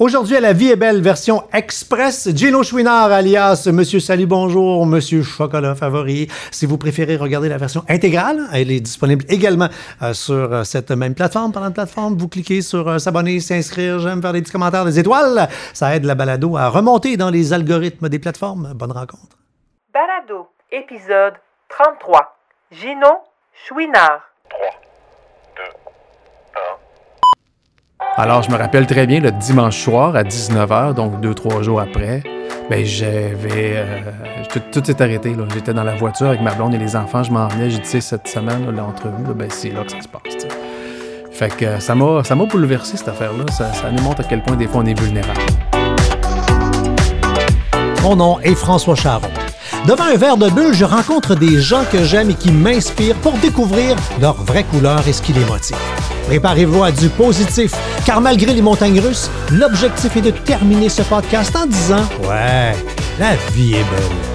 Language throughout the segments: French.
Aujourd'hui, à la vie est belle, version express, Gino Chouinard, alias Monsieur Salut Bonjour, Monsieur Chocolat Favori. Si vous préférez regarder la version intégrale, elle est disponible également euh, sur euh, cette même plateforme. Pendant la plateforme, vous cliquez sur euh, s'abonner, s'inscrire, j'aime faire des petits commentaires, des étoiles. Ça aide la balado à remonter dans les algorithmes des plateformes. Bonne rencontre. Balado, épisode 33. Gino Chouinard. Alors, je me rappelle très bien, le dimanche soir à 19h, donc deux, trois jours après, ben j'avais... euh, tout, tout s'est arrêté, là. J'étais dans la voiture avec ma blonde et les enfants, je m'en venais, j'ai dit, cette semaine, là, l'entrevue, là, ben c'est là que ça se passe. Fait que euh, ça m'a, ça m'a bouleversé, cette affaire-là. Ça, ça nous montre à quel point, des fois, on est vulnérable. Mon nom est François Charon. Devant un verre de bulle, je rencontre des gens que j'aime et qui m'inspirent pour découvrir leur vraie couleur et ce qui les motive. Préparez-vous à du positif, car malgré les montagnes russes, l'objectif est de terminer ce podcast en disant Ouais, la vie est belle.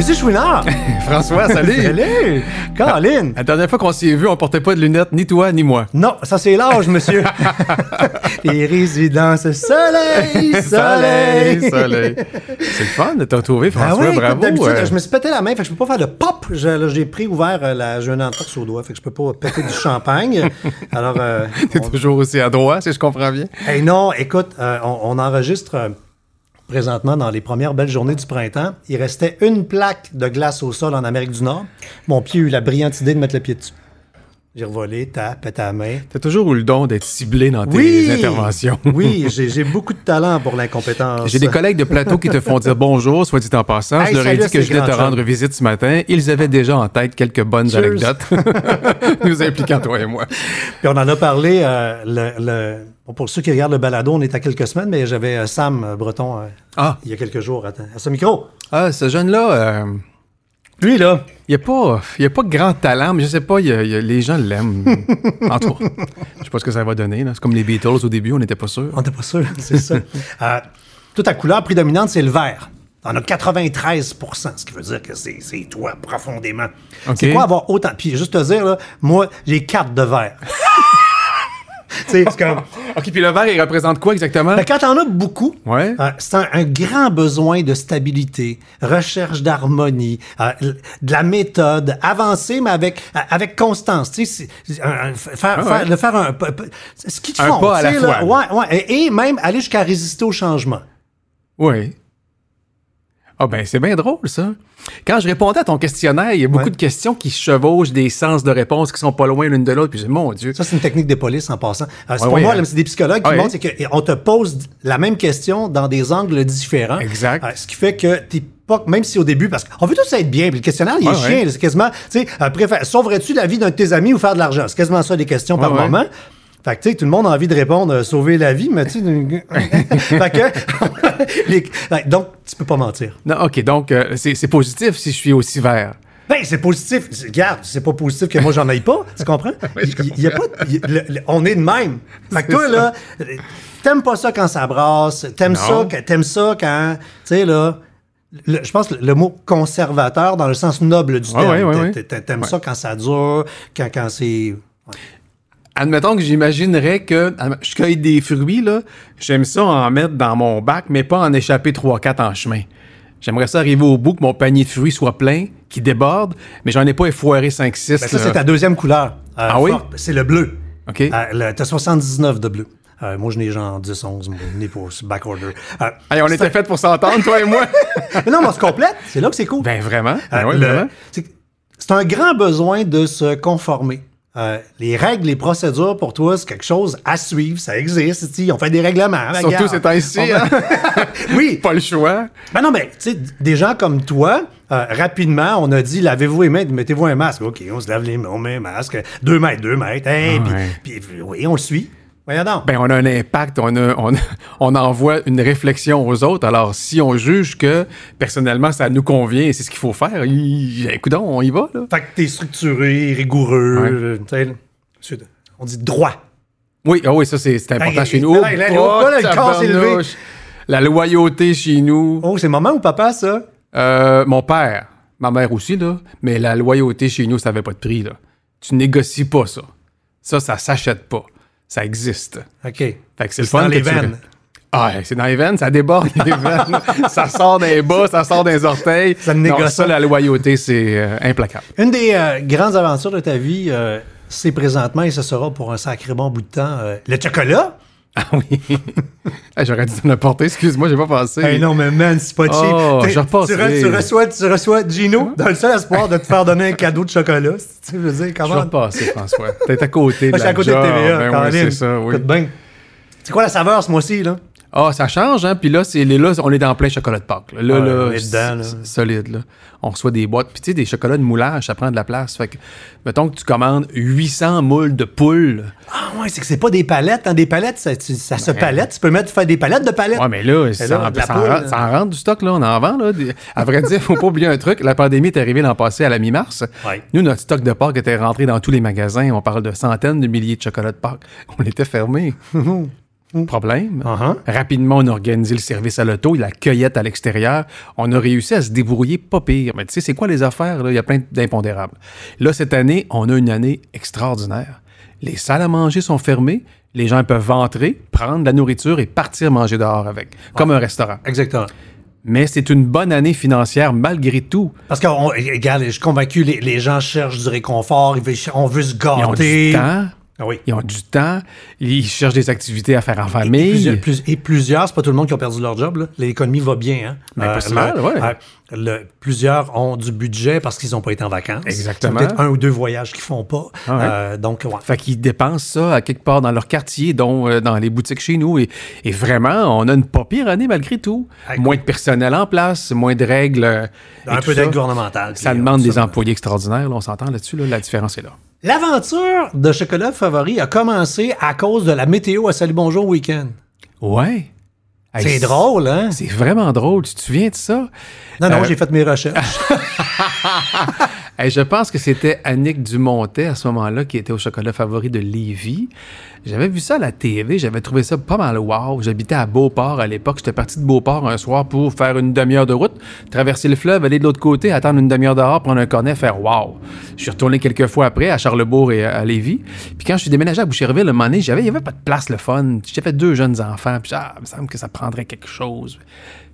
Monsieur Chouinard! François, salut! Salut! Caroline! La dernière fois qu'on s'est vu, on portait pas de lunettes, ni toi, ni moi. Non, ça c'est l'âge, monsieur. Les résidences soleil, soleil. soleil. C'est le fun de te retrouver, Ah François, oui, bravo. d'habitude, euh. je me suis pété la main, fait que je peux pas faire de pop. J'ai pris ouvert euh, la jeune entorse au doigt, fait que je peux pas péter du champagne. Alors, euh, T'es on- toujours aussi adroit, si je comprends bien. Hey, non, écoute, euh, on, on enregistre présentement dans les premières belles journées du printemps. Il restait une plaque de glace au sol en Amérique du Nord. Mon pied a eu la brillante idée de mettre le pied dessus. J'ai revolé, tape, pété la main. T'as toujours eu le don d'être ciblé dans tes Oui! interventions. Oui, j'ai beaucoup de talent pour l'incompétence. J'ai des collègues de plateau qui te font dire bonjour, soit dit en passant. Hey, je leur ai dit que je venais te rendre visite ce matin. Ils avaient déjà en tête quelques bonnes Cheers. anecdotes nous impliquant toi et moi. Puis on en a parlé, euh, le, le- bon, pour ceux qui regardent le balado, on est à quelques semaines, mais j'avais euh, Sam Breton euh, Ah, il y a quelques jours à, à ce micro. ah ce jeune-là, euh, Lui, là, il n'y a, pas- il y a pas grand talent, mais je sais pas, y a- y a- les gens l'aiment. en tout cas, je sais pas ce que ça va donner. là. C'est comme les Beatles au début, on n'était pas sûr. on n'était pas sûr, c'est ça. Euh, toute ta couleur prédominante, c'est le vert. T'en as 93% ce qui veut dire que c'est toi profondément. C'est quoi avoir autant? Puis juste te dire, là, moi, j'ai quatre de vert. C'est comme... OK, puis le vert, il représente quoi exactement? Ben, quand t'en as beaucoup, Ouais. euh, c'est un, un grand besoin de stabilité, recherche d'harmonie, euh, de la méthode avancée, mais avec, euh, avec constance. Tu sais, un- un- faire, Ah faire- faire ce qu'ils font, pas à la là. fois. Ouais, ouais, et, et même aller jusqu'à résister au changement. Oui. Ah ben c'est bien drôle ça. Quand je répondais à ton questionnaire, il y a beaucoup Ouais. de questions qui chevauchent des sens de réponse qui sont pas loin l'une de l'autre. Puis je dis, mon Dieu. Ça, c'est une technique des polices en passant. Euh, c'est Ouais, pour ouais, moi, hein. c'est des psychologues qui montrent qu'on te pose la même question dans des angles différents. Exact. Euh, ce qui fait que t'es pas, même si au début, parce qu'on veut tous être bien, puis le questionnaire, il est chien, c'est quasiment, tu sais, euh, sauverais-tu la vie d'un de tes amis ou faire de l'argent? C'est quasiment ça, des questions par moment. Fait que, tu sais, tout le monde a envie de répondre euh, sauver la vie, mais tu sais. fait que. les- donc, tu peux pas mentir. Non, ok, donc euh, c'est positif si je suis aussi vert. Ben, c'est positif. Regarde, c'est pas positif que moi j'en aille pas, tu comprends? Il y a pas, il- le- le- on est de même. Fait que toi, là, t'aimes pas ça quand ça brasse, t'aimes ça, t'aimes ça quand, tu sais, là, le- je pense que le mot conservateur dans le sens noble du terme. T'a- t'a- T'aimes ça quand ça dure, quand, quand c'est. Admettons que j'imaginerais que je cueille des fruits, là, j'aime ça en mettre dans mon bac, mais pas en échapper 3-4 en chemin. J'aimerais ça arriver au bout, que mon panier de fruits soit plein, qui déborde, mais j'en ai pas effoiré 5-6. Ben, ça, c'est ta deuxième couleur. euh, Ah oui? C'est le bleu. OK. Euh, T'as 79 de bleu. Euh, moi, je n'ai genre 10, 11, moi, je n'ai pas, c'est backorder. Euh, Hey, on était fait pour s'entendre, toi et moi. mais non, mais on se complète. C'est là que c'est cool. ben vraiment. Ben Euh, le- c'est un grand besoin de se conformer. Euh, les règles, les procédures, pour toi, c'est quelque chose à suivre. Ça existe. On fait des règlements. Surtout regarde. ces temps-ci, hein? oui. Pas le choix. Ben non, mais tu sais, des gens comme toi, euh, rapidement, on a dit lavez-vous les mains, mettez-vous un masque. OK, on se lave les mains, on met un masque. Deux mètres, deux mètres. Hey, Ah puis- ouais. puis, oui, on le suit. Ben, on a un impact, on, a- on, on envoie une réflexion aux autres. Alors, si on juge que personnellement ça nous convient et c'est ce qu'il faut faire, il, écoute, on y va. Là. Fait que t'es structuré, rigoureux. Ouais. euh, on dit droit. Oui, ah oui, ça c'est important chez nous. Oh, oh. La loyauté chez nous. Oh, c'est maman ou papa, ça? Euh, mon père, ma mère aussi, là, mais la loyauté chez nous, ça n'avait pas de prix. Là. Tu négocies pas ça. Ça, ça s'achète pas. Ça existe. OK. Fait que c'est le dans les veines. Ah, c'est dans les veines, ça déborde les veines. ça sort des bas, ça sort des orteils. Ça Non, négocie. ça, la loyauté, c'est euh, implacable. Une des euh, grandes aventures de ta vie, euh, c'est présentement, et ce sera pour un sacré bon bout de temps, le chocolat? Ah oui. Ah, J'aurais dû te porter, excuse-moi, j'ai pas pensé. Hey, non, mais man, c'est pas cheap. Oh, je tu, re- tu reçois, tu reçois Gino dans le seul espoir de te faire donner un cadeau de chocolat. Tu sais, je veux dire, Je comment? vais repasser, François. T'es à côté de Moi, je suis la à côté de job. TVA. Ben oui, c'est ça, oui. Écoute bien. C'est quoi la saveur ce mois-ci, là? Ah, ça change, hein. Puis là, c'est, là, on est dans plein chocolat de Pâques. Là, Là, Ouais, c'est solide, là. On reçoit des boîtes. Puis tu sais, des chocolats de moulage, ça prend de la place. Fait que, mettons que tu commandes 800 moules de poules. Ah, ouais, c'est que c'est pas des palettes. Hein. Des palettes, ça, tu- ça se palette. Tu peux mettre faire des palettes de palettes. Ouais, mais là, ça, là, en, ça poule, en, rentre- ça en rentre du stock, là. On en vend, là. À vrai dire, faut pas oublier un truc. La pandémie est arrivée l'an passé à la mi-mars. Ouais. Nous, notre stock de Pâques était rentré dans tous les magasins. On parle de centaines de milliers de chocolats de Pâques. On était fermés. Problème. Uh-huh. Rapidement, on a organisé le service à l'auto, la cueillette à l'extérieur. On a réussi à se débrouiller pas pire. Mais tu sais, c'est quoi les affaires? Là? Il y a plein d'impondérables. Là, cette année, on a une année extraordinaire. Les salles à manger sont fermées. Les gens peuvent entrer, prendre de la nourriture et partir manger dehors avec, comme un restaurant. Exactement. Mais c'est une bonne année financière malgré tout. Parce que, on- regarde, je suis convaincu, les, les gens cherchent du réconfort, ils veulent- on veut se Ils ont gâter. du temps. Ah oui. Ils ont du temps. Ils cherchent des activités à faire en Et famille. plusieurs, plus- et plusieurs, c'est pas tout le monde qui a perdu leur job. L'économie va bien. Hein? Ben, pas le- mal, ouais. euh, le- plusieurs ont du budget parce qu'ils n'ont pas été en vacances. Exactement. Peut-être un ou deux voyages qu'ils font pas. Ah ouais. Euh, donc, ouais. Fait qu'ils dépensent ça à quelque part dans leur quartier, dont euh, dans les boutiques chez nous. Et, et vraiment, on a une pas pire année malgré tout. Ah, moins de personnel en place, moins de règles. euh, un peu d'aide gouvernementale. Ça demande euh, des ça- employés extraordinaires, là, on s'entend là-dessus. là, la différence est là. L'aventure de Chocolat Favori a commencé à cause de la météo à Salut Bonjour Week-end. Ouais. Hey, C'est drôle, hein? C'est vraiment drôle. Tu te souviens de ça? Non, non, Euh, j'ai fait mes recherches. Je pense que c'était Annick Dumontet à ce moment-là qui était au chocolat favori de Lévis. J'avais vu ça à la TV, j'avais trouvé ça pas mal wow. J'habitais à Beauport à l'époque. J'étais parti de Beauport un soir pour faire une demi-heure de route, traverser le fleuve, aller de l'autre côté, attendre une demi-heure dehors, prendre un cornet, faire wow. Je suis retourné quelques fois après à Charlebourg et à Lévis. Puis quand je suis déménagé à Boucherville, un moment donné, il n'y avait pas de place le fun. J'avais deux jeunes enfants, puis ah, me semble que ça prendrait quelque chose.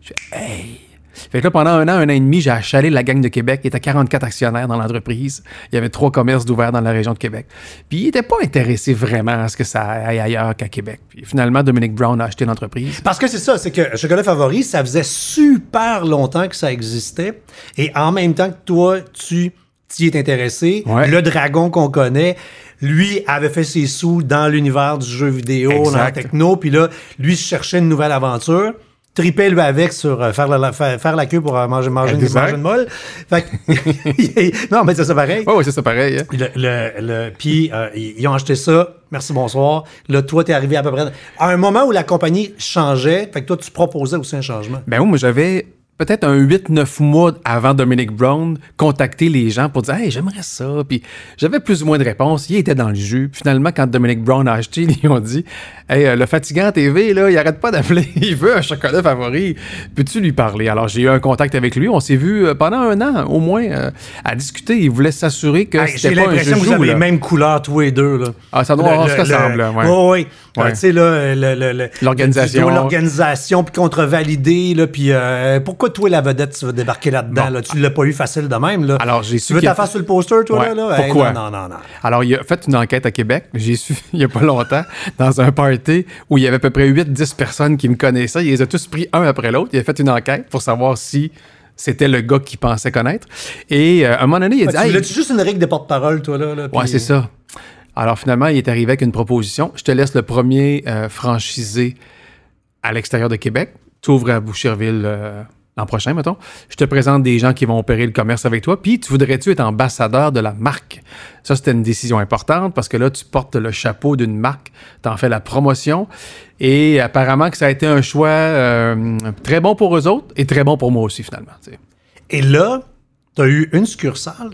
Je hey! Fait que là, pendant un an, un an et demi, j'ai achalé la gang de Québec. Il était 44 actionnaires dans l'entreprise. Il y avait trois commerces d'ouverts dans la région de Québec. Puis il n'était pas intéressé vraiment à ce que ça aille ailleurs qu'à Québec. Puis finalement, Dominic Brown a acheté l'entreprise. Parce que c'est ça, c'est que Chocolat Favori, ça faisait super longtemps que ça existait. Et en même temps que toi, tu t'y es intéressé, Ouais. le dragon qu'on connaît, lui avait fait ses sous dans l'univers du jeu vidéo, dans la techno, puis là, lui cherchait une nouvelle aventure. Tripait lui avec sur euh, faire, la, faire, faire la queue pour euh, manger, manger, une, manger une molle. Fait que- non, mais c'est ça pareil. Ouais, c'est ça pareil. hein. Le, le, le- puis euh, ils ont acheté ça. Merci, bonsoir. Là, toi, t'es arrivé à peu près à un moment où la compagnie changeait. Fait que toi, tu proposais aussi un changement. Ben oui, moi, j'avais peut-être un 8-9 mois avant Dominic Brown contacté les gens pour dire Hey, j'aimerais ça. Puis j'avais plus ou moins de réponses. Il était dans le jus. Puis finalement, quand Dominic Brown a acheté, ils ont dit Hey, euh, le fatigant TV, là, il arrête pas d'appeler. Il veut un chocolat favori. Peux-tu lui parler? Alors, j'ai eu un contact avec lui. On s'est vu euh, pendant un an, au moins, euh, à discuter. Il voulait s'assurer que Hey, J'ai c'était pas un l'impression que vous avez là. les mêmes couleurs, tous les deux. Là. Ah, ça doit ouais. Ouais, ouais. Ouais. Euh, Tu sais, là, le- le- le- L'organisation. le L'organisation, puis contre-validé, là, puis euh, pourquoi toi, la vedette, tu vas débarquer là-dedans, là? Tu l'as pas eu facile de même, là. Alors, j'ai su Tu veux ta face sur le poster, toi, Ouais. là? Hey, Pourquoi? non, non, non, non. Alors, il a fait une enquête à Québec. J'ai su, il n'y a pas longtemps, dans un party où il y avait à peu près 8-10 personnes qui me connaissaient. Il les a tous pris un après l'autre. Il a fait une enquête pour savoir si c'était le gars qu'il pensait connaître. Et euh, à un moment donné, il a dit Ah, tu Hey, voulais-tu juste une règle de porte-parole, toi, là? là Ouais, c'est ça. Alors finalement, il est arrivé avec une proposition. Je te laisse le premier euh, franchisé à l'extérieur de Québec. Tu ouvres à Boucherville euh, l'an prochain, mettons. Je te présente des gens qui vont opérer le commerce avec toi. Puis, tu voudrais-tu être ambassadeur de la marque? Ça, c'était une décision importante parce que là, tu portes le chapeau d'une marque. Tu en fais la promotion. Et apparemment que ça a été un choix euh, très bon pour eux autres et très bon pour moi aussi, finalement. Et là, tu as eu une succursale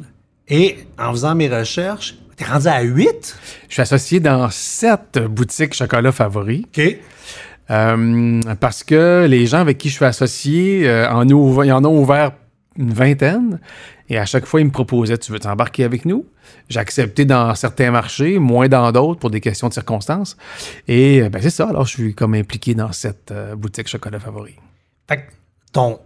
et en faisant mes recherches, tu es rendu à 8. Je suis associé dans sept boutiques chocolat favoris. OK. Euh, parce que les gens avec qui je suis associé euh, en, ils en ont ouvert une vingtaine. Et à chaque fois, il me proposait Tu veux t'embarquer avec nous? J'ai accepté dans certains marchés, moins dans d'autres pour des questions de circonstances. Et euh, ben, c'est ça. Alors, je suis comme impliqué dans cette boutique chocolat favori. Fait que ton,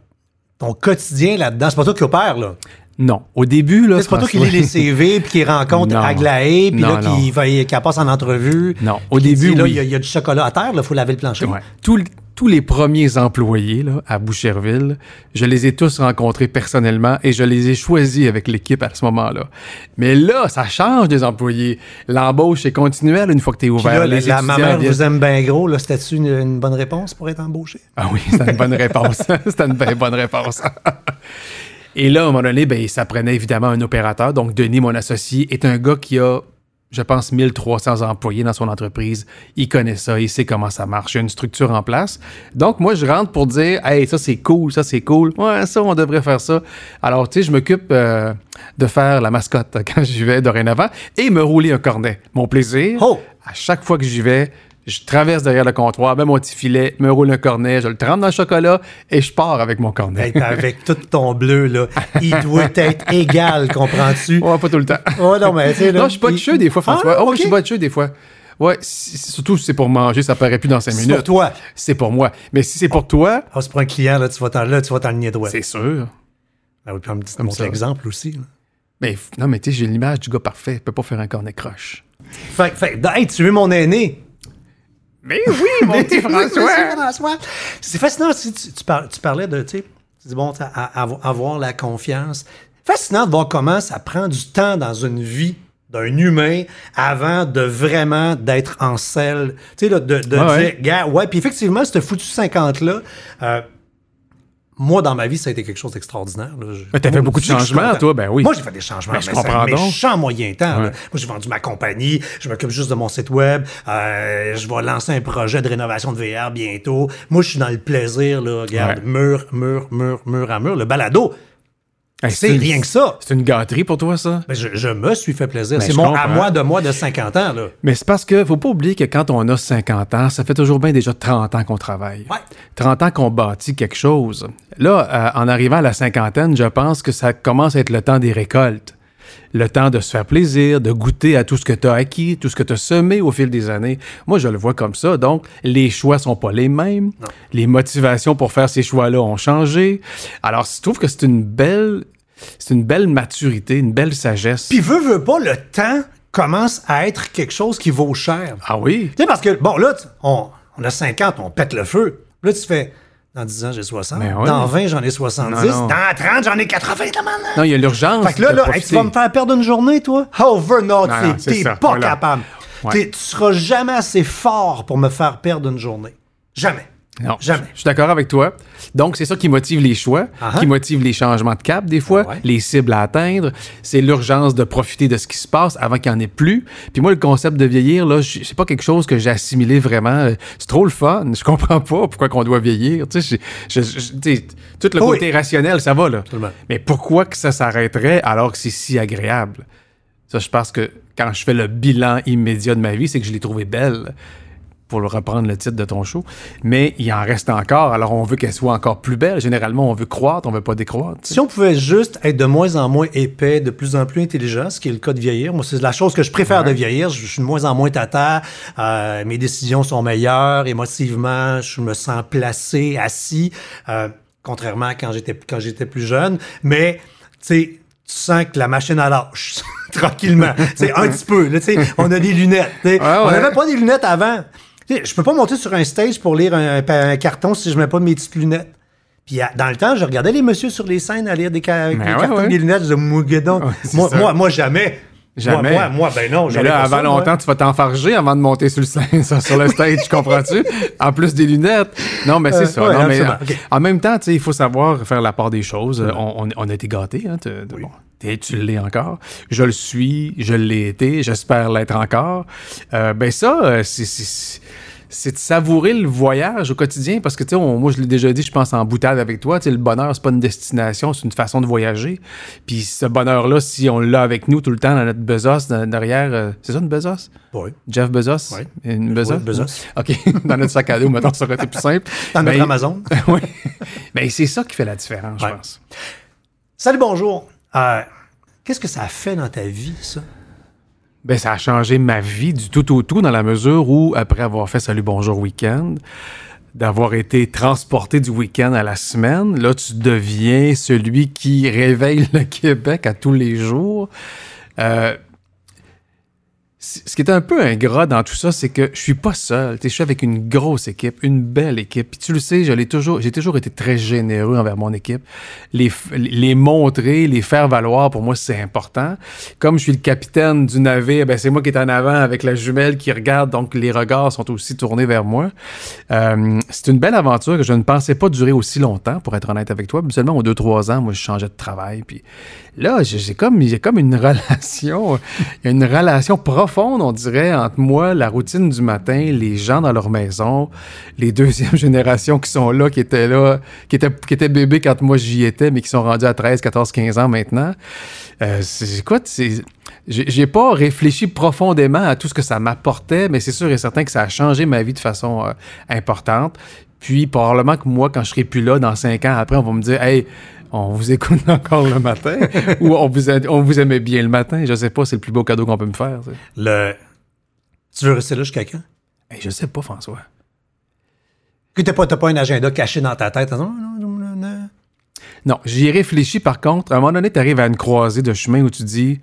ton quotidien là-dedans, c'est pas toi qui opère, là. Non. Au début, là. C'est pas toi qui lit les CV, puis qui rencontre Non. Aglaé, puis là, qui, va, qui passe en entrevue. Non. Au début, dit, là, oui. il y, a- il y a du chocolat à terre, il faut laver le plancher. Ouais. Tous, tous les premiers employés là, à Boucherville, je les ai tous rencontrés personnellement et je les ai choisis avec l'équipe à ce moment-là. Mais là, ça change des employés. L'embauche est continuelle une fois que tu es ouvert. là, les la, ma étudiants mère viennent- vous aime bien gros, là, c'était-tu une, une bonne réponse pour être embauché? Ah oui, c'était une bonne réponse. c'était une bien bonne réponse. Et là, à un moment donné, ben, ça prenait évidemment un opérateur. Donc, Denis, mon associé, est un gars qui a, je pense, 1300 employés dans son entreprise. Il connaît ça, il sait comment ça marche. Il y a une structure en place. Donc, moi, je rentre pour dire, hey, ça, c'est cool, ça, c'est cool. Ouais, ça, on devrait faire ça. Alors, tu sais, je m'occupe euh, de faire la mascotte quand j'y vais dorénavant et me rouler un cornet. Mon plaisir, Oh! à chaque fois que j'y vais, je traverse derrière le comptoir, mets mon petit filet, me roule un cornet, je le trempe dans le chocolat et je pars avec mon cornet. Hey, avec tout ton bleu, là, il doit être égal, comprends-tu? Ouais, pas tout le temps. Oh non, mais là, non, je suis pas de il- des fois, François. Ah, oh, ok. je suis pas de des fois. Ouais, surtout si c'est pour manger, ça paraît plus dans cinq C'est minutes. pour toi. C'est pour moi. Mais si c'est pour toi, Ah, c'est pour un client, là, tu vas t'en, là, tu vas t'enligner droit. c'est sûr. Ah oui, puis un petit Comme autre ça. exemple aussi. là. Mais non, mais tu sais, j'ai l'image du gars parfait. Je peux pas faire un cornet croche. Fait, fait, hey, tu es mon aîné. Mais oui, mon petit François! C'est fascinant aussi, tu, tu par- tu parlais de, tu sais, bon, t'as- à- à- avoir la confiance. Fascinant de voir comment ça prend du temps dans une vie d'un humain avant de vraiment d'être en selle. Tu sais, là, de, de Ouais, dire, ouais. gars, ouais, puis effectivement, ce foutu 50-là, euh, moi, dans ma vie, ça a été quelque chose d'extraordinaire. Je- Mais t'as fait beaucoup de je changements, toi, ben oui. Moi, j'ai fait des changements. Ben, je mais comprends c'est un méchant moyen temps. Ouais. Moi, j'ai vendu ma compagnie. Je m'occupe juste de mon site web. Euh, je vais lancer un projet de rénovation de VR bientôt. Moi, je suis dans le plaisir. Là, regarde, Ouais. mur, mur, mur, mur à mur. Le balado, Hey, c'est une- rien que ça. C'est une gâterie pour toi, ça? Ben, je, je me suis fait plaisir. Ben, c'est mon à moi de moi de 50 ans. Là. Mais c'est parce que faut pas oublier que quand on a 50 ans, ça fait toujours bien déjà 30 ans qu'on travaille. Ouais. 30 ans qu'on bâtit quelque chose. Là, euh, en arrivant à la cinquantaine, je pense que ça commence à être le temps des récoltes. Le temps de se faire plaisir, de goûter à tout ce que tu as acquis, tout ce que tu as semé au fil des années. Moi, je le vois comme ça. Donc, les choix sont pas les mêmes. Les motivations pour faire ces choix-là ont changé. Alors, je trouve que c'est une belle, c'est une belle maturité, une belle sagesse. Puis, veux, veux pas, le temps commence à être quelque chose qui vaut cher. ah oui? Tu sais, parce que, bon, là, on, on a 50, on pète le feu. Là, tu fais, dans 10 ans, j'ai 60. Mais oui. Dans 20, j'en ai 70. Non, non. Dans 30, j'en ai 80, là, maintenant. Non, il y a l'urgence. Fait que là, de là hey, tu vas me faire perdre une journée, toi? Over, non, t'es pas voilà. capable. Ouais. Tu seras jamais assez fort pour me faire perdre une journée. Jamais. Non, Jamais. Je suis d'accord avec toi. Donc, c'est ça qui motive les choix, Ah-ha. qui motive les changements de cap, des fois, Ah ouais. les cibles à atteindre. C'est l'urgence de profiter de ce qui se passe avant qu'il n'y en ait plus. Puis moi, le concept de vieillir, là, c'est pas quelque chose que j'ai assimilé vraiment. Euh, C'est trop le fun. Je comprends pas pourquoi qu'on doit vieillir. Tu sais, je- je- je- tu sais, tout le Oui. côté rationnel, ça va, là. Absolument. Mais pourquoi que ça s'arrêterait alors que c'est si agréable? Ça, je pense que quand je fais le bilan immédiat de ma vie, c'est que je l'ai trouvée belle pour reprendre le titre de ton show. Mais il en reste encore, alors on veut qu'elle soit encore plus belle. Généralement, on veut croître, on veut pas décroître. Si on pouvait juste être de moins en moins épais, de plus en plus intelligent, ce qui est le cas de vieillir, moi, c'est la chose que je préfère de vieillir. Je, je suis de moins en moins tata, euh, mes décisions sont meilleures, émotivement, je me sens placé, assis, euh, contrairement à quand j'étais quand j'étais plus jeune. Mais, tu sais, tu sens que la machine à lâche, tranquillement. C'est un petit peu. Là, on a des lunettes. Ouais, On n'avait pas des lunettes avant. Je peux pas monter sur un stage pour lire un, un carton si je mets pas mes petites lunettes. Puis dans le temps, je regardais les messieurs sur les scènes à lire des, ca- Ben des ouais, cartons ouais. des lunettes. Je disais, moi, moi, jamais. Jamais. Moi, moi, moi, ben non. Mais là, pas avant ça, moi. longtemps, tu vas t'enfarger avant de monter sur le, sur sur le stage, comprends-tu? En plus des lunettes. Non, mais c'est Euh, ça. ouais, Non, mais, absolument. en- même temps, tu sais, il faut savoir faire la part des choses. Euh, On, on- on a été gâtés. Hein, bon, t'es- tu l'es encore. Je le suis. Je l'ai été. J'espère l'être encore. Euh, ben ça, euh, c'est- c'est de savourer le voyage au quotidien parce que, tu sais, moi, je l'ai déjà dit, je pense en boutade avec toi, tu sais, le bonheur, c'est pas une destination, c'est une façon de voyager. Puis ce bonheur-là, si on l'a avec nous tout le temps dans notre dans- derrière, euh, c'est ça une besace? Oui. Jeff Bezos? Oui. Une Bezos? Oui, Bezos. OK, dans notre sac à dos, mettons, ça aurait été plus simple. Dans notre Ben, Amazon. oui. Mais c'est ça qui fait la différence, je pense. Salut, bonjour. Euh, Qu'est-ce que ça a fait dans ta vie, ça? Ben, ça a changé ma vie du tout au tout dans la mesure où, après avoir fait Salut Bonjour Week-end, d'avoir été transporté du week-end à la semaine, là, tu deviens celui qui réveille le Québec à tous les jours. Euh, ce qui est un peu ingrat dans tout ça, c'est que je suis pas seul. Je suis avec une grosse équipe, une belle équipe. Puis tu le sais, j'ai toujours, toujours été très généreux envers mon équipe. Les, les montrer, les faire valoir, pour moi, c'est important. Comme je suis le capitaine du navire, ben, c'est moi qui est en avant avec la jumelle qui regarde, donc les regards sont aussi tournés vers moi. Euh, c'est une belle aventure que je ne pensais pas durer aussi longtemps, pour être honnête avec toi. Seulement aux deux, trois ans, moi, je changeais de travail. Puis là, j'ai comme, comme une relation, une relation profonde, on dirait, entre moi, la routine du matin, les gens dans leur maison, les deuxièmes générations qui sont là, qui étaient là, qui étaient, qui étaient bébés quand moi j'y étais, mais qui sont rendus à 13, 14, 15 ans maintenant. Euh, c'est quoi. J'ai pas réfléchi profondément à tout ce que ça m'apportait, mais c'est sûr et certain que ça a changé ma vie de façon euh, importante. Puis, probablement que moi, quand je serai plus là, dans cinq ans après, on va me dire, hey, on vous écoute encore le matin ou on vous, on vous aimait bien le matin. Je sais pas, c'est le plus beau cadeau qu'on peut me faire. Le... Tu veux rester là jusqu'à quand? Hey, je sais pas, François. Que t'as pas, pas un agenda caché dans ta tête? Non, non j'y ai réfléchi par contre. À un moment donné, tu arrives à une croisée de chemin où tu dis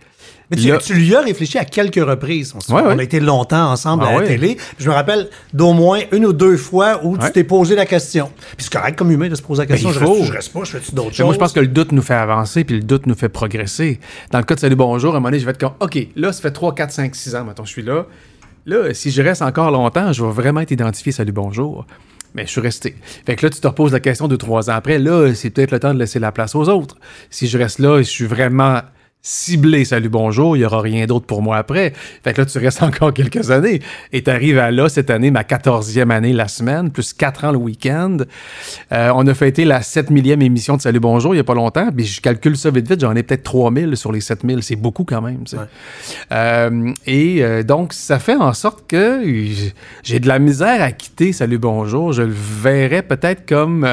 mais tu, tu, lui as réfléchi à quelques reprises. On, on a été longtemps ensemble ah à la télé. je me rappelle d'au moins une ou deux fois où tu t'es posé la question. Puis c'est correct comme humain de se poser la question. Ben, je, reste, je, reste, pas, je fais d'autres choses. Moi, je pense que le doute nous fait avancer, puis le doute nous fait progresser. Dans le cas de Salut Bonjour, à un moment donné, je vais être comme, OK, là, ça fait 3, 4, 5, 6 ans, maintenant, je suis là. Là, si je reste encore longtemps, je vais vraiment être identifié Salut Bonjour. Mais je suis resté. Fait que là, tu te reposes la question de trois ans après. Là, c'est peut-être le temps de laisser la place aux autres. Si je reste là, je suis vraiment ciblé salut bonjour, il n'y aura rien d'autre pour moi après. Fait que là, tu restes encore quelques années. Et tu arrives à là, cette année, ma quatorzième année la semaine, plus quatre ans le week-end. Euh, on a fêté la 7 millième émission de Salut bonjour il n'y a pas longtemps. Puis je calcule ça vite vite, j'en ai peut-être 3000 sur les 7000. C'est beaucoup quand même. Euh, et euh, donc, ça fait en sorte que j'ai de la misère à quitter Salut bonjour. Je le verrais peut-être comme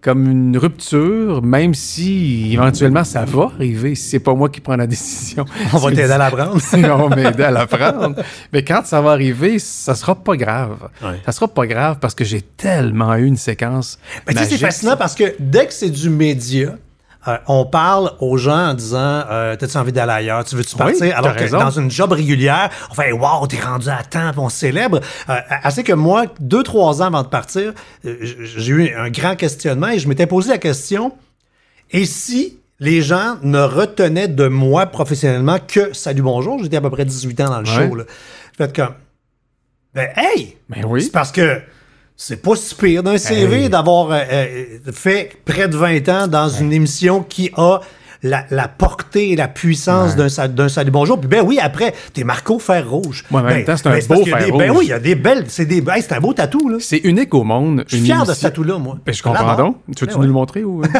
comme une rupture, même si éventuellement ça va arriver, si c'est pas moi qui prends la décision. On va t'aider à la prendre. on va m'aider à la prendre. Mais quand ça va arriver, ça sera pas grave. Ça sera pas grave parce que j'ai tellement eu une séquence. Mais tu sais, c'est fascinant parce que dès que c'est du média, euh, on parle aux gens en disant euh, T'as-tu envie d'aller ailleurs? Tu veux-tu partir? Alors que dans une job régulière, on fait Waouh, t'es rendu à temps, on célèbre. Euh, assez que moi, deux, trois ans avant de partir, j'ai eu un grand questionnement et je m'étais posé la question Et si les gens ne retenaient de moi professionnellement que Salut Bonjour? J'étais à peu près 18 ans dans le show. Là. Fait comme Ben, hey ben oui. C'est parce que c'est pas si pire d'un CV d'avoir euh, euh, fait près de 20 ans dans une émission qui a la, portée et la puissance d'un salut bonjour. Puis ben oui, après, t'es Marco Fer Rouge. Ouais, en même ben, temps, c'est un beau fer ben rouge. Ben oui, il y a des belles. C'est des, c'est un beau tatou, là. C'est unique au monde. Je suis fier de ce tatou-là, moi. Ben, je comprends donc. Tu veux-tu ben nous le montrer ou.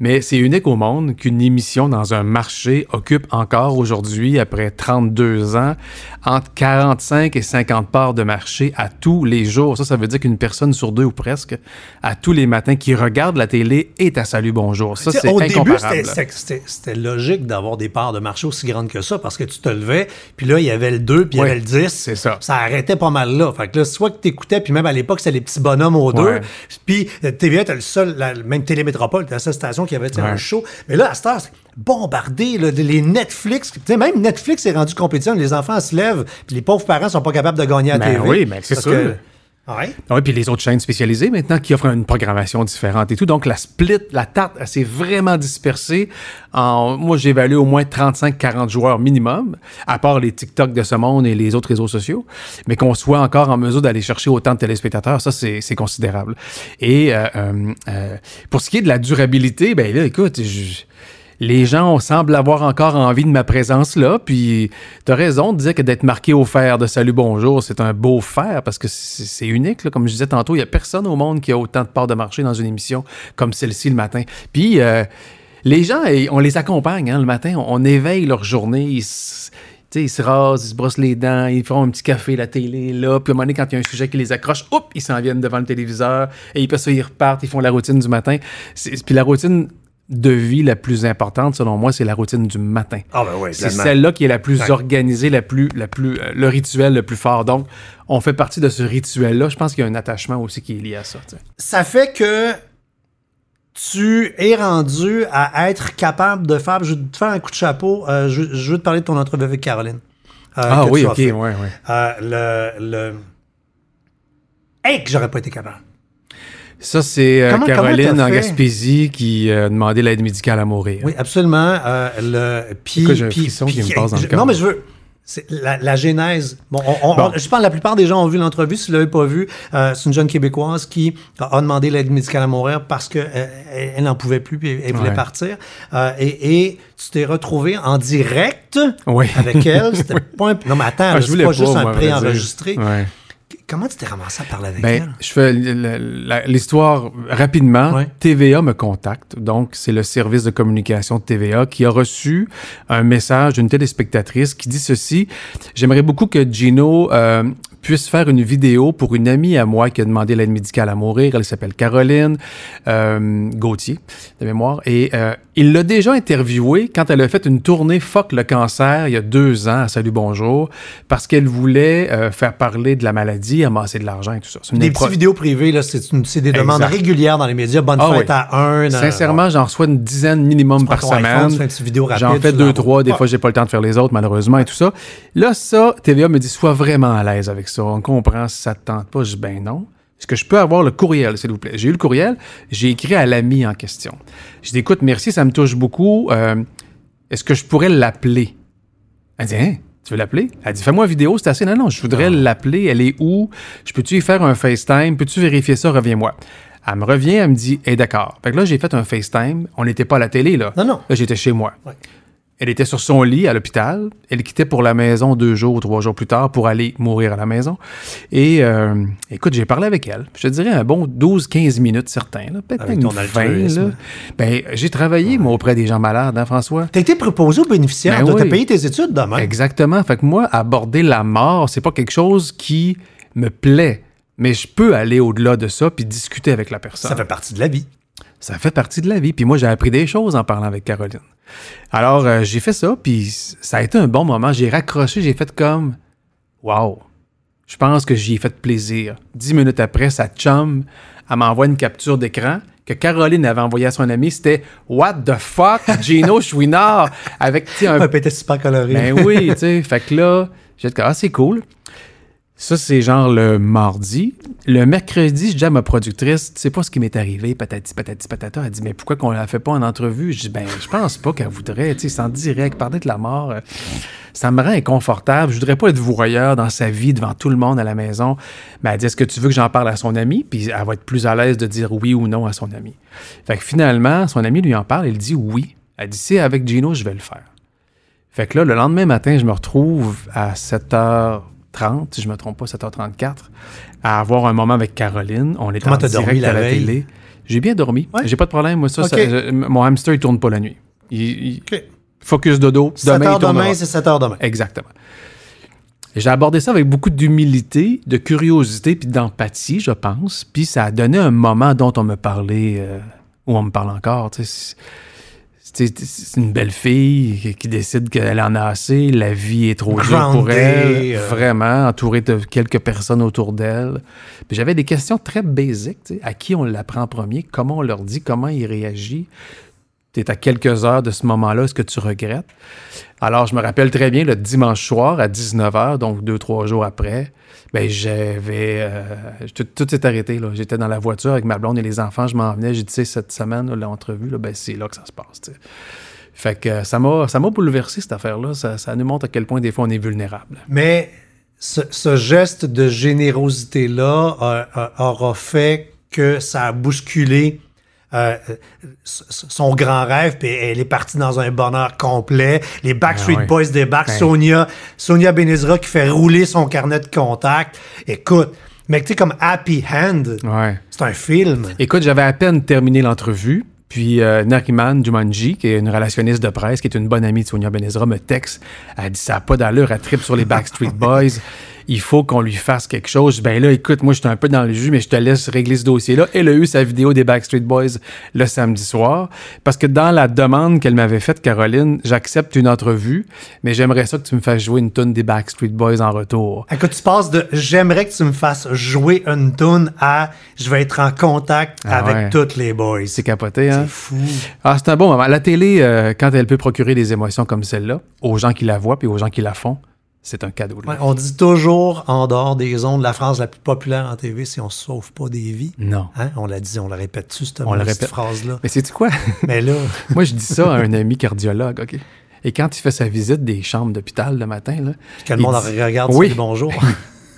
Mais c'est unique au monde qu'une émission dans un marché occupe encore aujourd'hui, après 32 ans, entre 45 et 50 parts de marché à tous les jours. Ça, ça veut dire qu'une personne sur deux ou presque, à tous les matins, qui regarde la télé est à Salut Bonjour. Ça, c'est incomparable. Au début, c'était logique d'avoir des parts de marché aussi grandes que ça parce que tu te levais, puis là, il y avait le 2, puis il y avait le 10. C'est ça. Ça arrêtait pas mal là. Fait que là, soit que tu écoutais, puis même à l'époque, c'était les petits bonhommes aux deux. Puis euh, TVA, t'as le seul, la, même Télémétropole, t'as la seule station qui avait un show. Mais là, à cette heure, c'est bombardé, les Netflix. Même Netflix est rendu compétition. Les enfants se lèvent, puis les pauvres parents sont pas capables de gagner à ben TV. Oui, mais c'est sûr. Ouais? Oui, puis les autres chaînes spécialisées maintenant qui offrent une programmation différente et tout. Donc la split, la tarte, elle s'est vraiment dispersée. En, moi, j'évalue au moins 35-40 joueurs minimum, à part les TikTok de ce monde et les autres réseaux sociaux. Mais qu'on soit encore en mesure d'aller chercher autant de téléspectateurs, ça, c'est considérable. Et euh, euh, euh, pour ce qui est de la durabilité, ben là, écoute, je les gens semblent avoir encore envie de ma présence là. Puis, tu as raison de dire que d'être marqué au fer de Salut Bonjour, c'est un beau fer parce que c'est unique. Comme je disais tantôt, il n'y a personne au monde qui a autant de parts de marché dans une émission comme celle-ci le matin. Puis, euh, les gens, on les accompagne hein, le matin, on, éveille leur journée. Sais, ils se rasent, ils se brossent les dents, ils font un petit café, la télé, là. Puis à un moment donné, quand il y a un sujet qui les accroche, hop, ils s'en viennent devant le téléviseur. Et puis ça, ils repartent, ils font la routine du matin. Puis la routine de vie la plus importante, selon moi, c'est la routine du matin. Ah, ben oui, C'est celle-là qui est la plus Ouais. organisée, la plus, la plus, euh, le rituel le plus fort. Donc, on fait partie de ce rituel-là. Je pense qu'il y a un attachement aussi qui est lié à ça. Ça fait que tu es rendu à être capable de faire. Je vais te faire un coup de chapeau. euh, je, je veux te parler de ton entrevue avec Caroline. euh, Ah oui, ok, ouais, ouais. Le. le... Hey, que j'aurais pas été capable. Ça, c'est euh, Comment- Caroline en? Gaspésie qui a demandé l'aide médicale à mourir. Oui, absolument. Euh, le, puis, Pourquoi j'ai un puis- frisson puis- qui me passe dans le je- corps? Non, mais je veux. C'est la, la genèse. Bon, on- on- Bon. on- je pense que la plupart des gens ont vu l'entrevue. Si vous ne l'avez pas vu, euh, c'est une jeune québécoise qui a, demandé l'aide médicale à mourir parce qu'elle elle n'en pouvait plus et elle voulait Ouais. partir. Euh, et, et tu t'es retrouvé en direct Oui. avec elle. C'était pas un... Non, mais attends, Ah, je voulais pas, pas, juste moi, un pré-enregistré. Ouais. Comment tu t'es ramassé à parler avec Ben, elle? je fais l'histoire rapidement. Ouais. TVA me contacte. Donc, c'est le service de communication de TVA qui a reçu un message d'une téléspectatrice qui dit ceci. J'aimerais beaucoup que Gino euh, puisse faire une vidéo pour une amie à moi qui a demandé l'aide médicale à mourir. Elle s'appelle Caroline euh, Gauthier, de mémoire. Et euh, il l'a déjà interviewée quand elle a fait une tournée Fuck le cancer il y a deux ans à Salut Bonjour parce qu'elle voulait euh, faire parler de la maladie, amasser de l'argent et tout ça. Des petites vidéos privées, là, c'est une- c'est des demandes régulières dans les médias. Bonne Ah fête oui. à un. Sincèrement, j'en reçois une dizaine minimum par semaine. J'en fais deux, trois. Des fois, j'ai pas le temps de faire les autres, malheureusement, et tout ça. Là, ça, TVA me dit, sois vraiment à l'aise avec ça. On comprend si ça te tente pas. Je dis, ben non. Est-ce que je peux avoir le courriel, s'il vous plaît? J'ai eu le courriel. J'ai écrit à l'ami en question. Je dis, écoute, merci, ça me touche beaucoup. Euh, Est-ce que je pourrais l'appeler? Elle dit, hein? Tu veux l'appeler? Elle dit, fais-moi une vidéo, c'est assez. Non, non, je voudrais l'appeler. Elle est où? Je peux-tu y faire un FaceTime? Peux-tu vérifier ça? Reviens-moi. Elle me revient, elle me dit, hey, d'accord. Fait que là, j'ai fait un FaceTime. On n'était pas à la télé, là. Non, non. Là, j'étais chez moi. Ouais. Elle était sur son lit à l'hôpital. Elle quittait pour la maison deux jours ou trois jours plus tard pour aller mourir à la maison. Et euh, écoute, j'ai parlé avec elle. Je te dirais un bon 12-15 minutes, certains. Peut-être ton 20. altruisme. Là. Ben, j'ai travaillé, moi, auprès des gens malades, hein, François? T'as été proposé aux bénéficiaires. Ben oui. t'as payé tes études demain. Exactement. Fait que moi, aborder la mort, c'est pas quelque chose qui me plaît. Mais je peux aller au-delà de ça puis discuter avec la personne. Ça fait partie de la vie. Ça fait partie de la vie. Puis moi, j'ai appris des choses en parlant avec Caroline. Alors, euh, j'ai fait ça, puis ça a été un bon moment. J'ai raccroché, j'ai fait comme Wow! Je pense que j'y ai fait plaisir. Dix minutes après, sa chum, elle m'envoie une capture d'écran que Caroline avait envoyée à son ami. C'était What the fuck, Gino Chouinard, avec un Un super coloré. ben oui, tu sais. Fait que là, j'ai dit, ah, c'est cool. Ça, c'est genre le mardi. Le mercredi, je dis à ma productrice, tu sais pas ce qui m'est arrivé, patati, patati, patata. Elle dit, mais pourquoi qu'on la fait pas en entrevue? Je dis, ben, je pense pas qu'elle voudrait, tu sais, en direct, parler de la mort. euh, Ça me rend inconfortable. Je voudrais pas être voyeur dans sa vie devant tout le monde à la maison. Mais elle dit, est-ce que tu veux que j'en parle à son ami? Puis elle va être plus à l'aise de dire oui ou non à son ami. Fait que finalement, son ami lui en parle, il dit oui. Elle dit, c'est avec Gino, je vais le faire. Fait que là, le lendemain matin, je me retrouve à 7h30, si je me trompe pas, 7h34, à avoir un moment avec Caroline. On est Comment en direct dormi la à la veille? télé. J'ai bien dormi. Ouais. J'ai pas de problème. Moi, ça, Ok. ça- je- mon hamster, il tourne pas la nuit. Il, focus dodo. 7 Demain, heures il tournera. demain, c'est 7 heures demain. Exactement. J'ai abordé ça avec beaucoup d'humilité, de curiosité puis d'empathie, je pense. Puis ça a donné un moment dont on me parlait, euh, où on me parle encore. tu sais. C'est une belle fille qui- décide qu'elle en a assez, la vie est trop dure pour elle, euh. vraiment, entourée de quelques personnes autour d'elle. Puis j'avais des questions très basiques, à qui on l'apprend en premier, comment on leur dit, comment ils réagissent. Tu es à quelques heures de ce moment-là, est-ce que tu regrettes? Alors, je me rappelle très bien, le dimanche soir à 19h, donc deux, trois jours après, ben, j'avais. euh, tout, s'est arrêté. là. J'étais dans la voiture avec ma blonde et les enfants, je m'en venais. J'ai dit, cette semaine, l'entrevue, là, ben, c'est là que ça se passe. Fait que euh, ça m'a, ça m'a bouleversé, cette affaire-là. Ça, nous montre à quel point, des fois, on est vulnérable. Mais ce, geste de générosité-là euh, aura fait que ça a bousculé euh, son grand rêve, puis elle est partie dans un bonheur complet. Les Backstreet Ah. Boys débarquent, Ben. Sonia, Sonia Benezra qui fait rouler son carnet de contact. Écoute, mais tu sais, comme Happy Hand, Ouais. c'est un film. Écoute, j'avais à peine terminé l'entrevue, Puis euh, Nariman Jumanji, qui est une relationniste de presse, qui est une bonne amie de Sonia Benezra, me texte. Elle dit Ça n'a pas d'allure, elle tripe sur les Backstreet Boys. Il faut qu'on lui fasse quelque chose. Ben là, écoute, moi, j'étais un peu dans le jus, mais je te laisse régler ce dossier-là. Elle a eu sa vidéo des Backstreet Boys le samedi soir. Parce que dans la demande qu'elle m'avait faite, Caroline, j'accepte une entrevue, mais j'aimerais ça que tu me fasses jouer une tune des Backstreet Boys en retour. Écoute, tu passes de j'aimerais que tu me fasses jouer une tune à je vais être en contact Ah avec ouais. toutes les boys. C'est capoté, hein? C'est fou. Ah, c'est un bon moment. La télé, euh, quand elle peut procurer des émotions comme celle-là, aux gens qui la voient puis aux gens qui la font, c'est un cadeau. Ouais, on dit toujours en dehors des ondes, la phrase la plus populaire en TV, c'est on se sauve pas des vies. Non. Hein? On l'a dit, on la répète-tu, cette, On cette répète. phrase-là? Mais c'est quoi? Mais là, Moi, je dis ça à un ami cardiologue, OK? Et quand il fait sa visite des chambres d'hôpital le matin, là, que le monde dit- regarde oui. bonjour.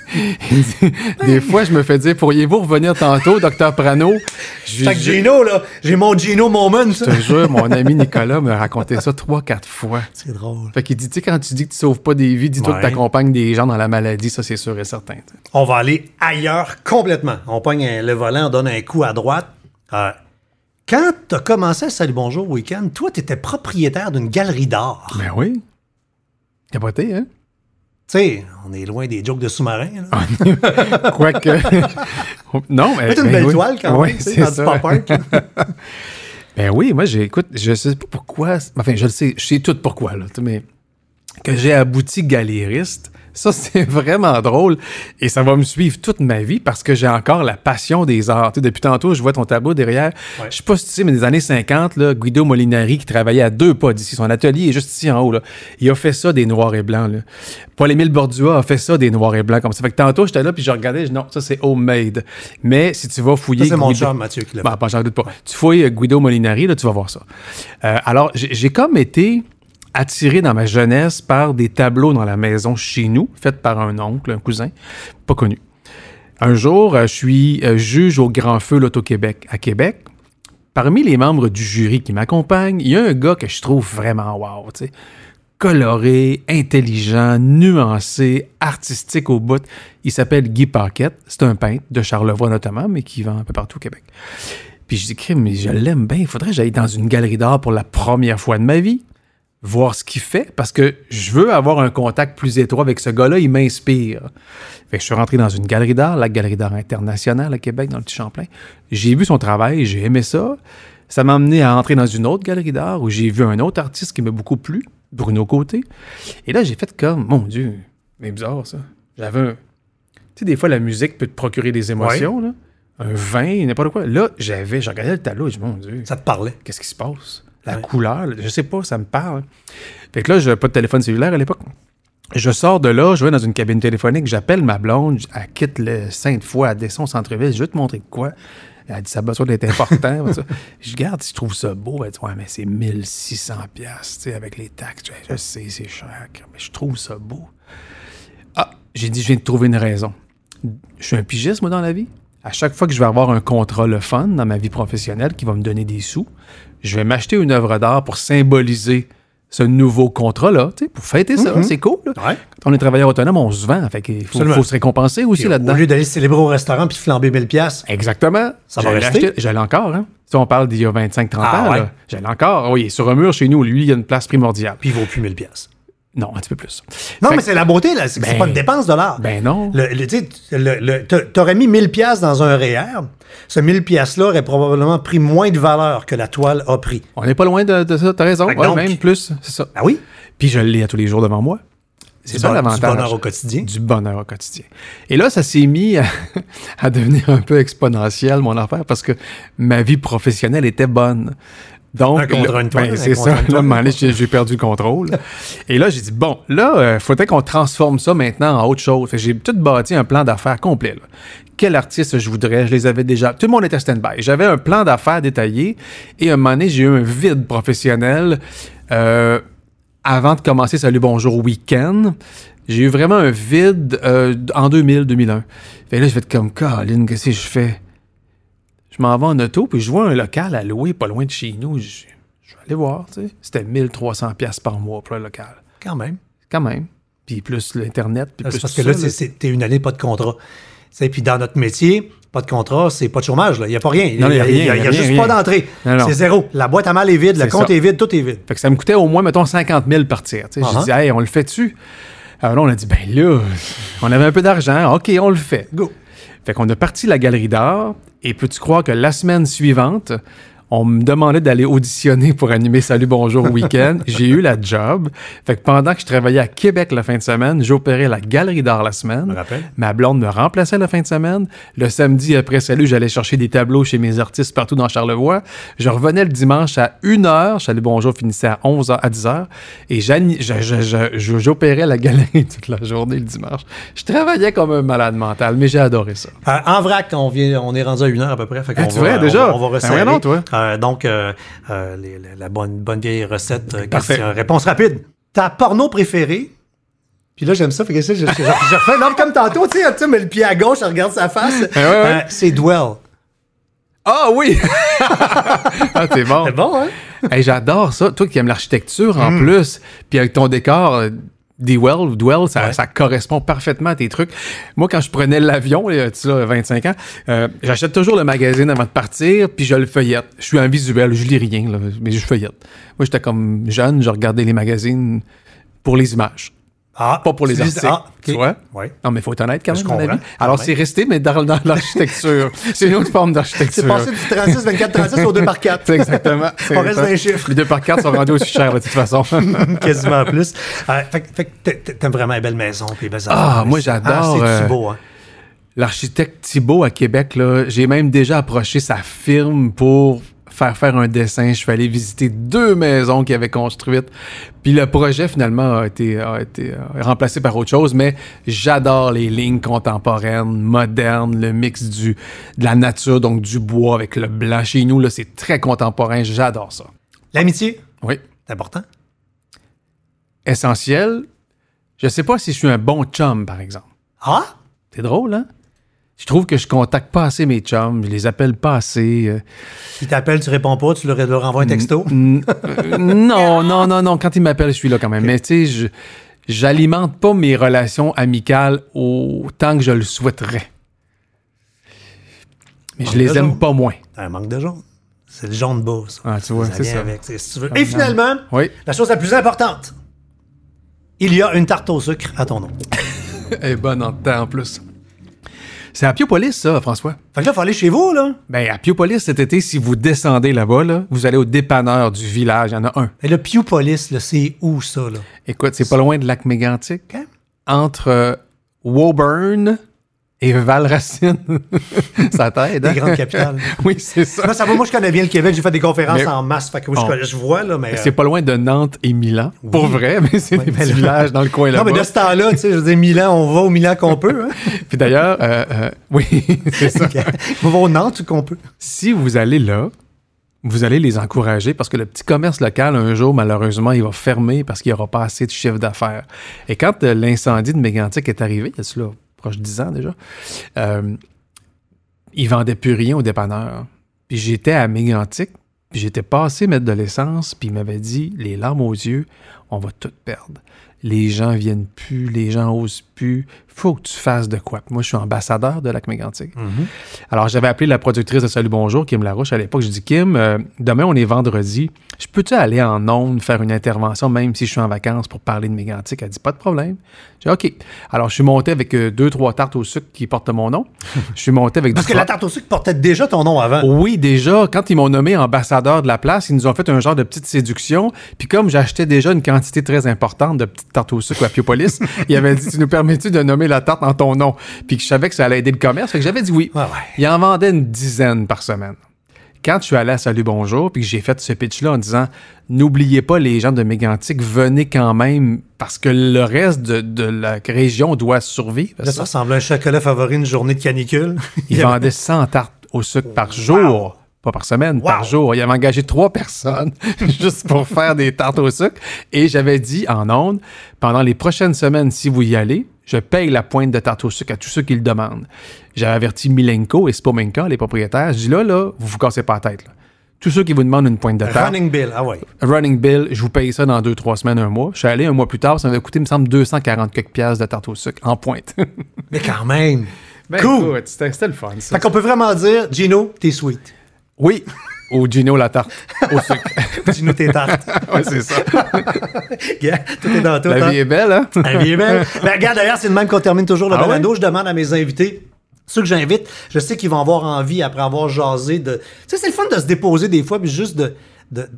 des fois, je me fais dire, pourriez-vous revenir tantôt, docteur Prano? Je, Fait que je- Gino, là, j'ai mon Gino moment, je te jure, mon ami Nicolas me racontait ça trois, quatre fois. C'est drôle. Fait qu'il dit, tu sais, quand tu dis que tu sauves pas des vies, dis-toi Ouais. que tu accompagnes des gens dans la maladie, ça, c'est sûr et certain. On va aller ailleurs complètement. On pogne le volant, on donne un coup à droite. Euh, quand tu as commencé à Salut Bonjour Week-end, toi, tu étais propriétaire d'une galerie d'art. Ben oui. Capoté, hein? Tu sais, on est loin des jokes de sous-marins. là. Quoique. non, mais. C'est une ben belle oui. toile quand Oui, même, tu sais, c'est dans du ça. Ben oui, moi, j'ai, écoute, je sais pas pourquoi. Enfin, je le sais, je sais tout pourquoi, là, mais que j'ai abouti galériste, ça, c'est vraiment drôle. Et ça va me suivre toute ma vie parce que j'ai encore la passion des arts. Tu sais, depuis tantôt, je vois ton tableau derrière. Ouais. Je sais pas si tu sais, mais des années 50, là, Guido Molinari, qui travaillait à deux pas d'ici, son atelier est juste ici en haut, là. Il a fait ça des noirs et blancs, là. Paul-Émile Bordua a fait ça des noirs et blancs comme ça. Fait que tantôt, j'étais là, puis je regardais, je non, ça, c'est homemade. Mais si tu vas fouiller. Ça, c'est mon Guido- Mathieu, qui l'a Bon, fait. pas, j'en doute pas. Tu fouilles euh, Guido Molinari, là, tu vas voir ça. Euh, alors, j'ai j'ai comme été attiré dans ma jeunesse par des tableaux dans la maison chez nous, faits par un oncle, un cousin, pas connu. Un jour, euh, je suis euh, juge au Grand Feu l'Auto-Québec à Québec. Parmi les membres du jury qui m'accompagnent, il y a un gars que je trouve vraiment wow, tu sais. Coloré, intelligent, nuancé, artistique au bout. Il s'appelle Guy Paquette. C'est un peintre de Charlevoix notamment, mais qui vend un peu partout au Québec. Puis je dis, mais je l'aime bien. Il faudrait que j'aille dans une galerie d'art pour la première fois de ma vie, voir ce qu'il fait, parce que je veux avoir un contact plus étroit avec ce gars-là. Il m'inspire. Fait que je suis rentré dans une galerie d'art, la Galerie d'art internationale à Québec, dans le Petit Champlain. J'ai vu son travail, j'ai aimé ça. Ça m'a amené à entrer dans une autre galerie d'art où j'ai vu un autre artiste qui m'a beaucoup plu, Bruno Côté. Et là, j'ai fait comme, mon Dieu, mais bizarre ça. J'avais un. Tu sais, des fois, la musique peut te procurer des émotions, là. Un vin, n'importe quoi. Là, j'avais, je regardais le tableau, je dis, mon Dieu, Ça te parlait. qu'est-ce qui se passe? La Ouais. couleur, je sais pas, ça me parle. Fait que là, j'ai pas de téléphone cellulaire à l'époque. Je sors de là, je vais dans une cabine téléphonique, j'appelle ma blonde, elle quitte le Sainte-Foy, elle descend au centre-ville, je vais te montrer de quoi. Elle dit, ça a besoin d'être important. Je regarde, si je trouve ça beau. Elle dit, ouais, mais c'est 1600 pièces, tu sais, avec les taxes. Je, je sais, c'est cher, mais je trouve ça beau. Ah, j'ai dit, je viens de trouver une raison. Je suis un pigiste, moi, dans la vie. À chaque fois que je vais avoir un contrat le fun dans ma vie professionnelle qui va me donner des sous, je vais m'acheter une œuvre d'art pour symboliser ce nouveau contrat-là, pour fêter ça. C'est cool. là. Ouais. Quand on est travailleur autonome, on se vend. Fait qu'il faut, se récompenser aussi là-dedans. Au lieu d'aller célébrer au restaurant puis flamber 1000 pièces. Exactement. Ça va rester? J'allais encore, hein. Si on parle d'il y a 25-30 Ah ans, ouais? j'allais encore. Oui, sur un mur chez nous, lui, il y a une place primordiale. Puis il vaut plus 1000 pièces. Non, un petit peu plus. Non, Fait mais c'est la beauté, là. C'est c'est Ben- pas une dépense de l'art. Ben non. Le, le- tu sais, le- le- t'a- T'aurais mis 1000 pièces dans un REER. Ce 1000 pièces-là aurait probablement pris moins de valeur que la toile a pris. On n'est pas loin de, de ça, t'as raison. Ouais, donc- même plus, c'est ça. Ah oui? Puis je l'ai à tous les jours devant moi. C'est ça bon- l'avantage. Du bonheur au quotidien. Du bonheur au quotidien. Et là, ça s'est mis à, à devenir un peu exponentiel, mon affaire, parce que ma vie professionnelle était bonne. Donc, Un contre là- une toile, ben, un c'est ça. Là, j'ai perdu le contrôle. Et là, j'ai dit, bon, là, il faudrait qu'on transforme ça maintenant en autre chose. J'ai tout bâti un plan d'affaires complet. là. Quel artiste je voudrais? Je les avais déjà. Tout le monde était stand-by. J'avais un plan d'affaires détaillé. Et à un moment donné, j'ai eu un vide professionnel. Euh, avant de commencer Salut Bonjour Week-end, j'ai eu vraiment un vide euh, en 2000-2001. Fait là, je fait comme, Colin, qu'est-ce que je fais? Je m'en vais en auto, puis je vois un local à louer pas loin de chez nous. Je, je vais aller voir, tu sais. C'était 1300 pièces par mois pour le local. Quand même. Quand même. Puis plus l'Internet, puis plus parce que là, ça, t'es une année pas de contrat. sais, puis dans notre métier, pas de contrat, c'est pas de chômage. Il n'y a pas rien. Il y a rien, y a, y a juste rien, pas rien. d'entrée. C'est zéro. La boîte à mal est vide, le compte ça. est vide, tout est vide. Fait que ça me coûtait au moins, mettons, 50 000 partir. Tu sais, Uh-huh. J'ai dit, hey, on le fait-tu? Alors là, on a dit, ben là, on avait un peu d'argent. OK, on le fait. Go. Fait qu'on a parti la galerie d'art. Et peux-tu croire que la semaine suivante, on me demandait d'aller auditionner pour animer Salut Bonjour Week-end. J'ai eu la job. Fait que pendant que je travaillais à Québec la fin de semaine, j'opérais la galerie d'art la semaine. Ma blonde me remplaçait la fin de semaine. Le samedi après Salut, j'allais chercher des tableaux chez mes artistes partout dans Charlevoix. Je revenais le dimanche à 1h. Salut Bonjour finissait à 11h, à 10h. Et j'opérais la galerie toute la journée le dimanche. Je travaillais comme un malade mental, mais j'ai adoré ça. Euh, en vrac, on, vient, on est rendu à une heure à peu près. Fait Ah, tu va, vois, déjà? On va, on va Ben resserrer. ouais, non, toi. Euh, donc, euh, euh, les- la, la bonne, bonne vieille recette. euh, Parfait. question- réponse rapide. Ta porno préférée? Puis là, j'aime ça. Fait que ça, je, je, je, je refais l'homme comme tantôt. Tu sais, tu sais, mais le pied à gauche, je regarde sa face. ouais, ouais. Euh, c'est Dwell. Ah oui! ah, c'est bon. C'est bon, hein? Hey, J'adore ça. Toi qui aimes l'architecture Mm. en plus, puis avec ton décor, Dwell, Dwell, ça, Ouais. ça correspond parfaitement à tes trucs. Moi, quand je prenais l'avion, tu sais, là, 25 ans, euh, j'achète toujours le magazine avant de partir, puis je le feuillette. Je suis un visuel, je lis rien, là, mais je feuillette. Moi, j'étais comme jeune, je regardais les magazines pour les images, Ah, pas pour les articles. Ah. Tu vois? Oui. Non, mais il faut être honnête quand Je même, mon comprends. ami. Alors, Quand c'est resté, mais dans, dans l'architecture. c'est une autre forme d'architecture. C'est passé du 36, 24, 36 au 2 par 4. C'est exactement. On reste dans les chiffres. Les deux par quatre sont rendus aussi chers, de toute façon. Quasiment plus. Euh, fait, que- t'aimes vraiment les belles maisons puis les belles Ah, moi, j'adore, Ah, c'est euh, beau, hein? L'architecte Thibault à Québec, là, j'ai même déjà approché sa firme pour faire faire un dessin. Je suis allé visiter deux maisons qu'il avait construites. Puis le projet, finalement, a été, a été euh, remplacé par autre chose. Mais j'adore les lignes contemporaines, modernes, le mix du, de la nature, donc du bois avec le blanc. Chez nous, là, c'est très contemporain. J'adore ça. L'amitié, Oui. c'est important? Essentiel. Je sais pas si je suis un bon chum, par exemple. Ah? C'est drôle, hein? Je trouve que je contacte pas assez mes chums, je les appelle pas assez. euh, Il t'appelle, tu réponds pas, tu leur, leur envoies un texto? euh, non, non, non, non. Quand ils m'appellent, je suis là quand même. Mais tu sais, je j'alimente pas mes relations amicales autant que je le souhaiterais. Mais je les aime jaune. pas moins. T'as un manque de jaune. C'est le jaune bas, ça. Ah, tu vois, c'est ça. avec, c'est- si tu veux. Et finalement, Oui. la chose la plus importante, il y a une tarte au sucre à ton nom. Elle est bonne en temps en plus. C'est à Piopolis, ça, François. Fait que là, il faut aller chez vous, là. Ben, à Piopolis, cet été, si vous descendez là-bas, là, vous allez au dépanneur du village. Il y en a un. Et le Pewpolis, là, c'est où, ça, là? Écoute, c'est pas loin de lac mégantic. OK. Entre euh, Woburn et Valracine. ça t'aide, hein? Les grandes capitales. oui, c'est ça. Moi, ça va, moi, je connais bien le Québec. J'ai fait des conférences Mais- en masse. Fait que oui, je, vois, là, mais... C'est pas loin de Nantes et Milan. Pour vrai, mais c'est des petits là- villages dans le coin Non, là-bas. mais de ce temps-là, tu sais, je veux dire, Milan, on va au Milan qu'on peut. Hein? Puis d'ailleurs, euh, euh, oui, c'est ça. on va au Nantes qu'on peut. si vous allez là, vous allez les encourager parce que le petit commerce local, un jour, malheureusement, il va fermer parce qu'il n'y aura pas assez de chiffre d'affaires. Et quand euh, l'incendie de Mégantic est arrivé, il y a cela proche de 10 ans déjà, euh, ils vendaient plus rien au dépanneur. Puis j'étais à Mégantic, puis j'étais passé mettre de puis il m'avait dit, les larmes aux yeux, on va tout perdre. Les gens viennent plus, les gens osent Faut que tu fasses de quoi. Moi, je suis ambassadeur de Lac Mégantic. Alors, j'avais appelé la productrice de Salut Bonjour, Kim Larouche, à l'époque. Je dis, Kim, euh, demain, on est vendredi. Je peux-tu aller en ondes faire une intervention, même si je suis en vacances, pour parler de Mégantic? Elle dit, pas de problème. J'ai dit, OK. Alors, je suis monté avec euh, deux, trois tartes au sucre qui portent mon nom. Je suis monté avec Parce que la tarte au sucre portait déjà ton nom avant. oui, déjà, quand ils m'ont nommé ambassadeur de la place, ils nous ont fait un genre de petite séduction. Puis comme j'achetais déjà une quantité très importante de petites tartes au sucre à Piopolis, il avait dit Tu nous permets-tu de nommer la tarte en ton nom? Puis que je savais que ça allait aider le commerce. Fait que j'avais dit oui. Ouais, ouais. Il en vendait une dizaine par semaine. Quand je suis allé à Salut Bonjour, puis que j'ai fait ce pitch-là en disant N'oubliez pas les gens de Mégantic, venez quand même, parce que le reste de, de la région doit survivre. Là, ça ressemble à un chocolat favori une journée de canicule. Il vendait 100 tartes au sucre par jour. Pas par semaine, par jour. Il avait engagé trois personnes juste pour faire des tartes au sucre. Et j'avais dit en ondes, pendant les prochaines semaines, si vous y allez, je paye la pointe de tarte au sucre à tous ceux qui le demandent. J'avais averti Milenko et Spomenka, les propriétaires. Je dis là, là, vous vous cassez pas la tête. là. Tous ceux qui vous demandent une pointe de tarte, Running Bill, ah ouais. running bill, je vous paye ça dans deux, trois semaines, un mois. Je suis allé un mois plus tard, ça m'avait coûté, il me semble, 240 quelques piastres de tarte au sucre en pointe. Mais quand même. Ben, Cool. C'était c'était le fun, ça. Fait qu'on peut vraiment dire, Gino, t'es sweet. Oui. Au Gino la tarte. Au sucre. Gino, t'es tarte. ouais, c'est ça. Yeah, tout est dans tout. La hein. vie est belle, hein? La vie est belle. Ben, regarde, d'ailleurs, c'est le même qu'on termine toujours le Ah balado. Je demande à mes invités. Ceux que j'invite, je sais qu'ils vont avoir envie, après avoir jasé, de. Tu sais, c'est le fun de se déposer des fois, puis juste de. de-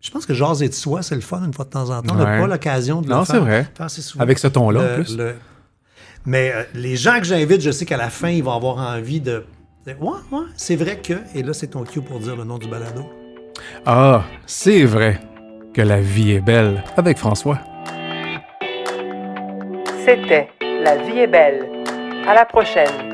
Je pense que jaser de soi, c'est le fun une fois de temps en temps. On n'a pas l'occasion de le Non, faire. c'est vrai. Avec ce ton-là, en plus. le- Mais euh, les gens que j'invite, je sais qu'à la fin, ils vont avoir envie de- Ouais, ouais, c'est vrai que. Et là, c'est ton cue pour dire le nom du balado. Ah, c'est vrai que la vie est belle avec François. C'était La vie est belle. À la prochaine.